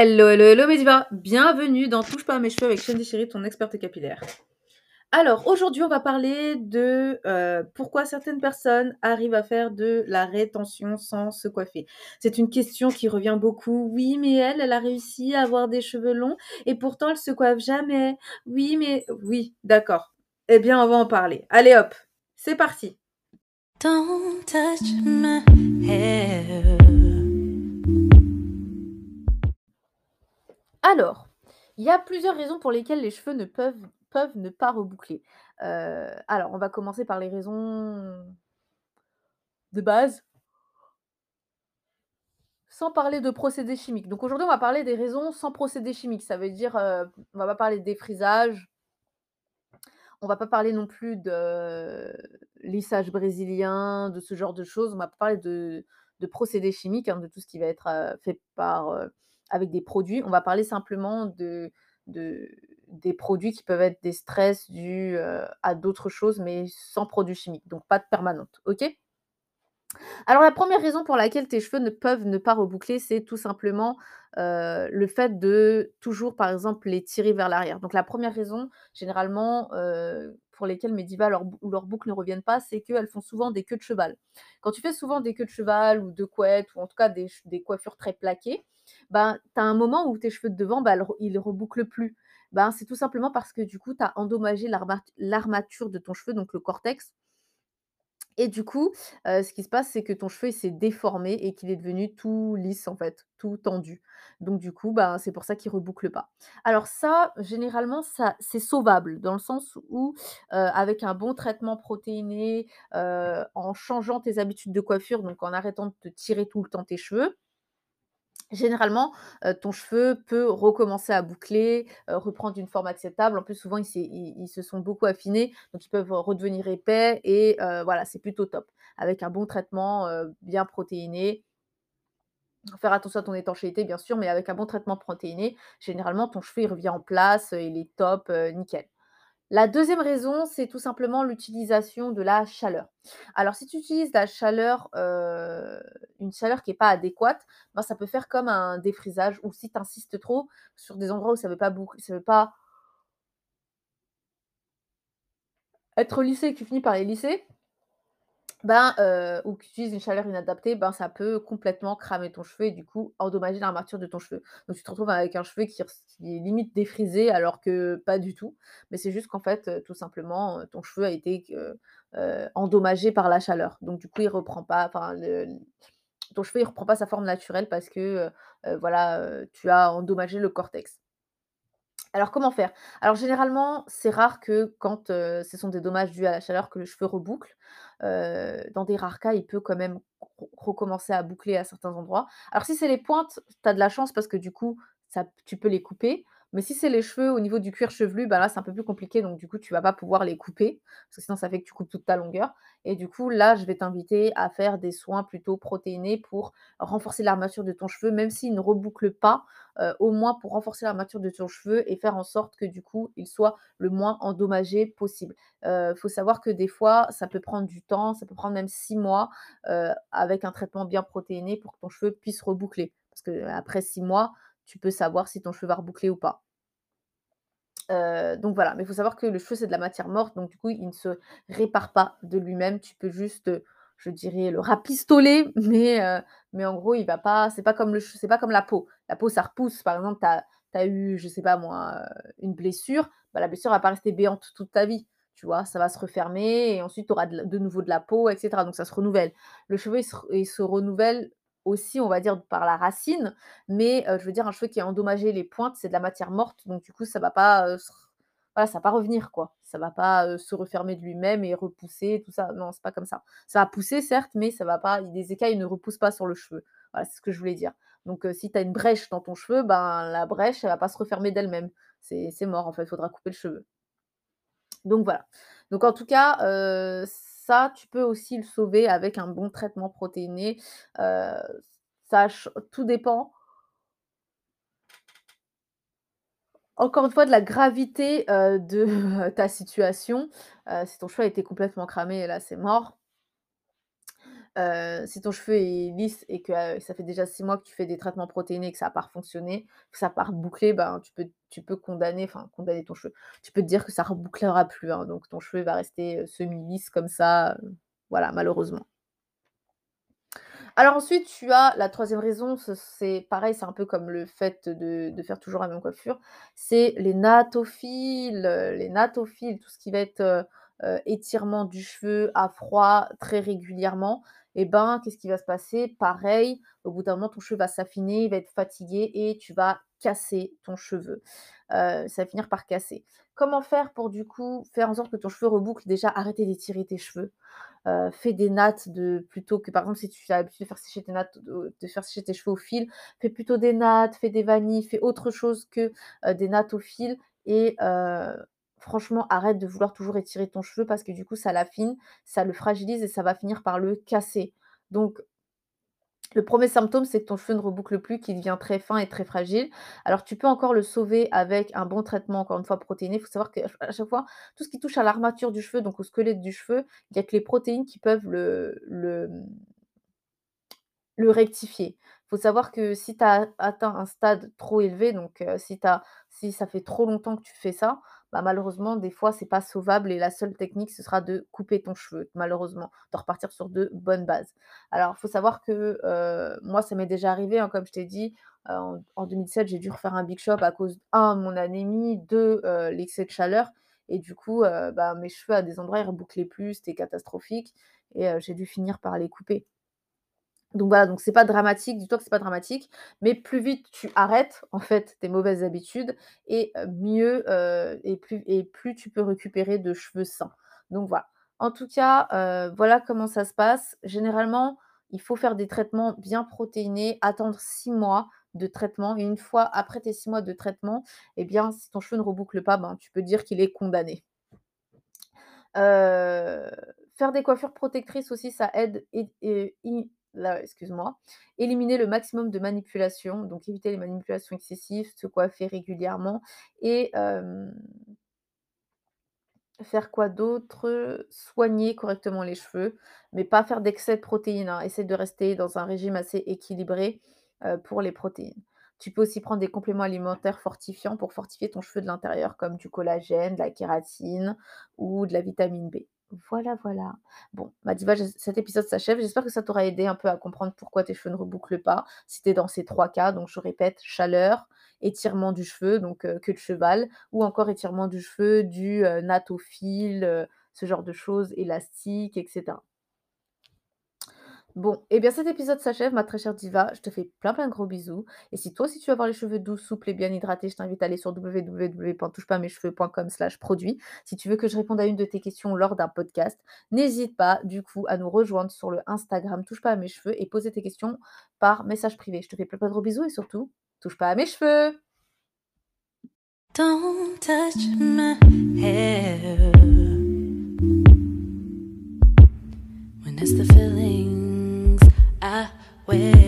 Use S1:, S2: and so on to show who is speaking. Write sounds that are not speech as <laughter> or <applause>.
S1: Hello, hello, hello Mediva Bienvenue dans Touche pas à mes cheveux avec Chaîne Chérie, ton experte capillaire. Alors, aujourd'hui, on va parler de euh, pourquoi certaines personnes arrivent à faire de la rétention sans se coiffer. C'est une question qui revient beaucoup. Oui, mais elle, elle a réussi à avoir des cheveux longs et pourtant elle se coiffe jamais. Oui, mais oui, d'accord. Eh bien, on va en parler. Allez hop, c'est parti. Don't touch my hair. Alors, il y a plusieurs raisons pour lesquelles les cheveux ne peuvent, ne pas reboucler. Euh, alors, on va commencer par les raisons de base, sans parler de procédés chimiques. Donc aujourd'hui, on va parler des raisons sans procédés chimiques. Ça veut dire, euh, on va pas parler de défrisage, on va pas parler non plus de lissage brésilien, de ce genre de choses. On va pas parler de, procédés chimiques, hein, de tout ce qui va être euh, fait par avec des produits. On va parler simplement de, de des produits qui peuvent être des stress dus à d'autres choses, mais sans produits chimiques, donc pas de permanente. OK? Alors la première raison pour laquelle tes cheveux ne peuvent ne pas reboucler, c'est tout simplement le fait de toujours, par exemple, les tirer vers l'arrière. Donc la première raison, généralement, pour lesquelles mes divas ou leurs boucles ne reviennent pas, c'est qu'elles font souvent des queues de cheval. Quand tu fais souvent des queues de cheval ou de couettes, ou en tout cas des coiffures très plaquées, ben, tu as un moment où tes cheveux de devant, ben, ils ne rebouclent plus. Ben, c'est tout simplement parce que du coup, tu as endommagé l'armature de ton cheveu, donc le cortex. Et du coup, ce qui se passe, c'est que ton cheveu s'est déformé et qu'il est devenu tout lisse, en fait, tout tendu. Donc du coup, ben, c'est pour ça qu'il reboucle pas. Alors ça, généralement, ça c'est sauvable dans le sens où, avec un bon traitement protéiné, en changeant tes habitudes de coiffure, donc en arrêtant de te tirer tout le temps tes cheveux Généralement, ton cheveu peut recommencer à boucler, reprendre une forme acceptable. En plus, souvent, ils se sont beaucoup affinés, donc ils peuvent redevenir épais et voilà, c'est plutôt top. Avec un bon traitement, bien protéiné. Faire attention à ton étanchéité, bien sûr, mais avec un bon traitement protéiné, généralement, ton cheveu, revient en place, il est top, nickel. La deuxième raison, c'est tout simplement l'utilisation de la chaleur. Alors, si tu utilises la chaleur, euh, une chaleur qui n'est pas adéquate, ben, ça peut faire comme un défrisage ou si tu insistes trop sur des endroits où ça ne veut pas ça veut pas être lissé et que tu finis par les lisser, ben, euh, ou que tu utilises une chaleur inadaptée, ben, ça peut complètement cramer ton cheveu et du coup endommager l'armature de ton cheveu. Donc tu te retrouves avec un cheveu qui, est limite défrisé alors que pas du tout. Mais c'est juste qu'en fait, euh, tout simplement, euh, ton cheveu a été endommagé par la chaleur. Donc du coup, il reprend pas, ton cheveu reprend pas sa forme naturelle parce que voilà, tu as endommagé le cortex. Alors comment faire? Alors généralement, c'est rare que quand, ce sont des dommages dus à la chaleur que le cheveu reboucle. dans des rares cas, il peut quand même recommencer à boucler à certains endroits. Alors si c'est les pointes, tu as de la chance parce que du coup, tu peux les couper. Mais si c'est les cheveux au niveau du cuir chevelu, bah là, c'est un peu plus compliqué, donc du coup, tu vas pas pouvoir les couper, parce que sinon ça fait que tu coupes toute ta longueur. Et du coup, là, je vais t'inviter à faire des soins plutôt protéinés pour renforcer l'armature de ton cheveu, même s'il ne reboucle pas, euh, au moins pour renforcer l'armature de ton cheveu et faire en sorte que du coup, il soit le moins endommagé possible. Il euh, faut savoir que des fois, ça peut prendre du temps, ça peut prendre même six mois euh, avec un traitement bien protéiné pour que ton cheveu puisse reboucler. Parce que après six mois, tu peux savoir si ton cheveu va reboucler ou pas. Euh, donc voilà, mais il faut savoir que le cheveu, c'est de la matière morte, donc du coup, il ne se répare pas de lui-même. Tu peux juste, je dirais, le rapistoler, <laughs> mais, euh, mais en gros, il va pas. C'est pas comme le c'est pas comme la peau. La peau, ça repousse. Par exemple, tu as, eu, je sais pas moi, euh, une blessure, bah, la blessure va pas rester béante toute ta vie. Tu vois, ça va se refermer et ensuite tu auras de, nouveau de la peau, etc. Donc ça se renouvelle. Le cheveu, il se renouvelle on va dire, par la racine. Mais je veux dire, un cheveu qui est endommagé, les pointes, c'est de la matière morte. Donc, du coup, ça va pas, voilà, va pas revenir, quoi. Ça va pas se refermer de lui-même et repousser, tout ça. Non, c'est pas comme ça. Ça va pousser, certes, mais ça va pas. Les écailles ne repoussent pas sur le cheveu. Voilà, c'est ce que je voulais dire. Donc, si tu as une brèche dans ton cheveu, ben, la brèche, elle va pas se refermer d'elle-même. C'est mort, en fait. Il faudra couper le cheveu. Donc, voilà. Donc, en tout cas, tu peux aussi le sauver avec un bon traitement protéiné. ça tout dépend encore une fois, de la gravité, de <laughs> ta situation. si ton choix été complètement cramé, là, c'est mort. Heu, si ton cheveu est lisse et que, heu, ça fait déjà 6 mois que tu fais des traitements protéinés et que ça a pas refonctionné, que ça a pas rebouclé, ben, tu peux tu peux condamner enfin condamner ton cheveu. Tu peux te dire que ça rebouclera plus, hein, donc ton cheveu va rester, heu, semi lisse comme ça, voilà, malheureusement. Alors ensuite, tu as la 3e raison, ce c'est pareil, c'est un peu comme le fait de de faire toujours la même coiffure, c'est les nattophiles, heu, les nattophiles, tout ce qui va être, heu, étirement du cheveu à froid très régulièrement et ben, qu'est-ce qui va se passer? Pareil, au bout d'un moment, ton cheveu va s'affiner, il va être fatigué et tu vas casser ton cheveu. Heu, ça va finir par casser. Comment faire pour du coup faire en sorte que ton cheveu reboucle? Déjà, arrêter d'étirer tes cheveux. Heu, fais des nattes de plutôt que par exemple, si tu as l'habitude de faire sécher tes nattes de faire sécher tes cheveux au fil, fais plutôt des nattes, fais des vanilles, fais autre chose que, des nattes au fil et franchement, arrête de vouloir toujours étirer ton cheveu parce que du coup, ça l'affine, ça le fragilise et ça va finir par le casser. Donc le 1er symptôme, c'est que ton cheveu ne reboucle plus, qu'il devient très fin et très fragile. Alors tu peux encore le sauver avec un bon traitement, encore une fois protéiné. Il faut savoir qu'à chaque fois, tout ce qui touche à l'armature du cheveu, donc au squelette du cheveu, il y a que les protéines qui peuvent le le, rectifier. Il faut savoir que si tu as atteint un stade trop élevé, donc heu, si si ça fait trop longtemps que tu fais ça, bah, malheureusement, des fois, c'est pas sauvable et la seule technique, ce sera de couper ton cheveu, malheureusement, de repartir sur de bonnes bases. Alors, il faut savoir que, heu, moi, ça m'est déjà arrivé, hein, comme je t'ai dit, heu, en en 2007, j'ai dû refaire un big shop à cause, 1 mon anémie, 2 heu, l'excès de chaleur et du coup, bah, mes cheveux à des endroits, ils rebouclaient plus, c'était catastrophique et j'ai dû finir par les couper. Donc voilà, donc c'est pas dramatique, dis-toi que c'est pas dramatique, mais plus vite tu arrêtes, en fait, tes mauvaises habitudes et heu, mieux, heu et plus et plus tu peux récupérer de cheveux sains. Donc voilà. En tout cas, heu, voilà comment ça se passe. Généralement, il faut faire des traitements bien protéinés, attendre 6 mois de traitement et une fois après tes 6 mois de traitement et bien, si ton cheveu ne reboucle pas, ben, tu peux dire qu'il est condamné. Faire des coiffures protectrices aussi, ça aide la excuse-moi, éliminer le maximum de manipulations, donc éviter les manipulations excessives, se coiffer régulièrement et faire quoi d'autre? Soigner correctement les cheveux, mais pas faire d'excès de protéines, hein. Essaie de rester dans un régime assez équilibré, pour les protéines. Tu peux aussi prendre des compléments alimentaires fortifiants pour fortifier ton cheveu de l'intérieur, comme du collagène, de la kératine ou de la vitamine B. Voilà, voilà. Bon, j'es cet épisode s'achève. J'espère que ça t'aura aidé un peu à comprendre pourquoi tes cheveux ne rebouclent pas. Si tu dans ces 3 cas, donc je répète, chaleur, étirement du cheveu, donc heu, queue de cheval ou encore étirement du cheveu au fil, heu, ce genre de choses, élastique et cetera. Bon, et bien cet épisode s'achève, ma très chère diva. Je te fais plein plein de gros bisous. Et si toi aussi tu veux avoir les cheveux doux, souples et bien hydratés, je t'invite à aller sur www.touchepasmescheveux.com slash produit. Si tu veux que je réponde à une de tes questions lors d'un podcast, n'hésite pas du coup à nous rejoindre sur le Instagram Touche pas à mes cheveux et poser tes questions par message privé. Je te fais plein plein de gros bisous et surtout, touche pas à mes cheveux
S2: Don't touch my hair. When it's the feeling with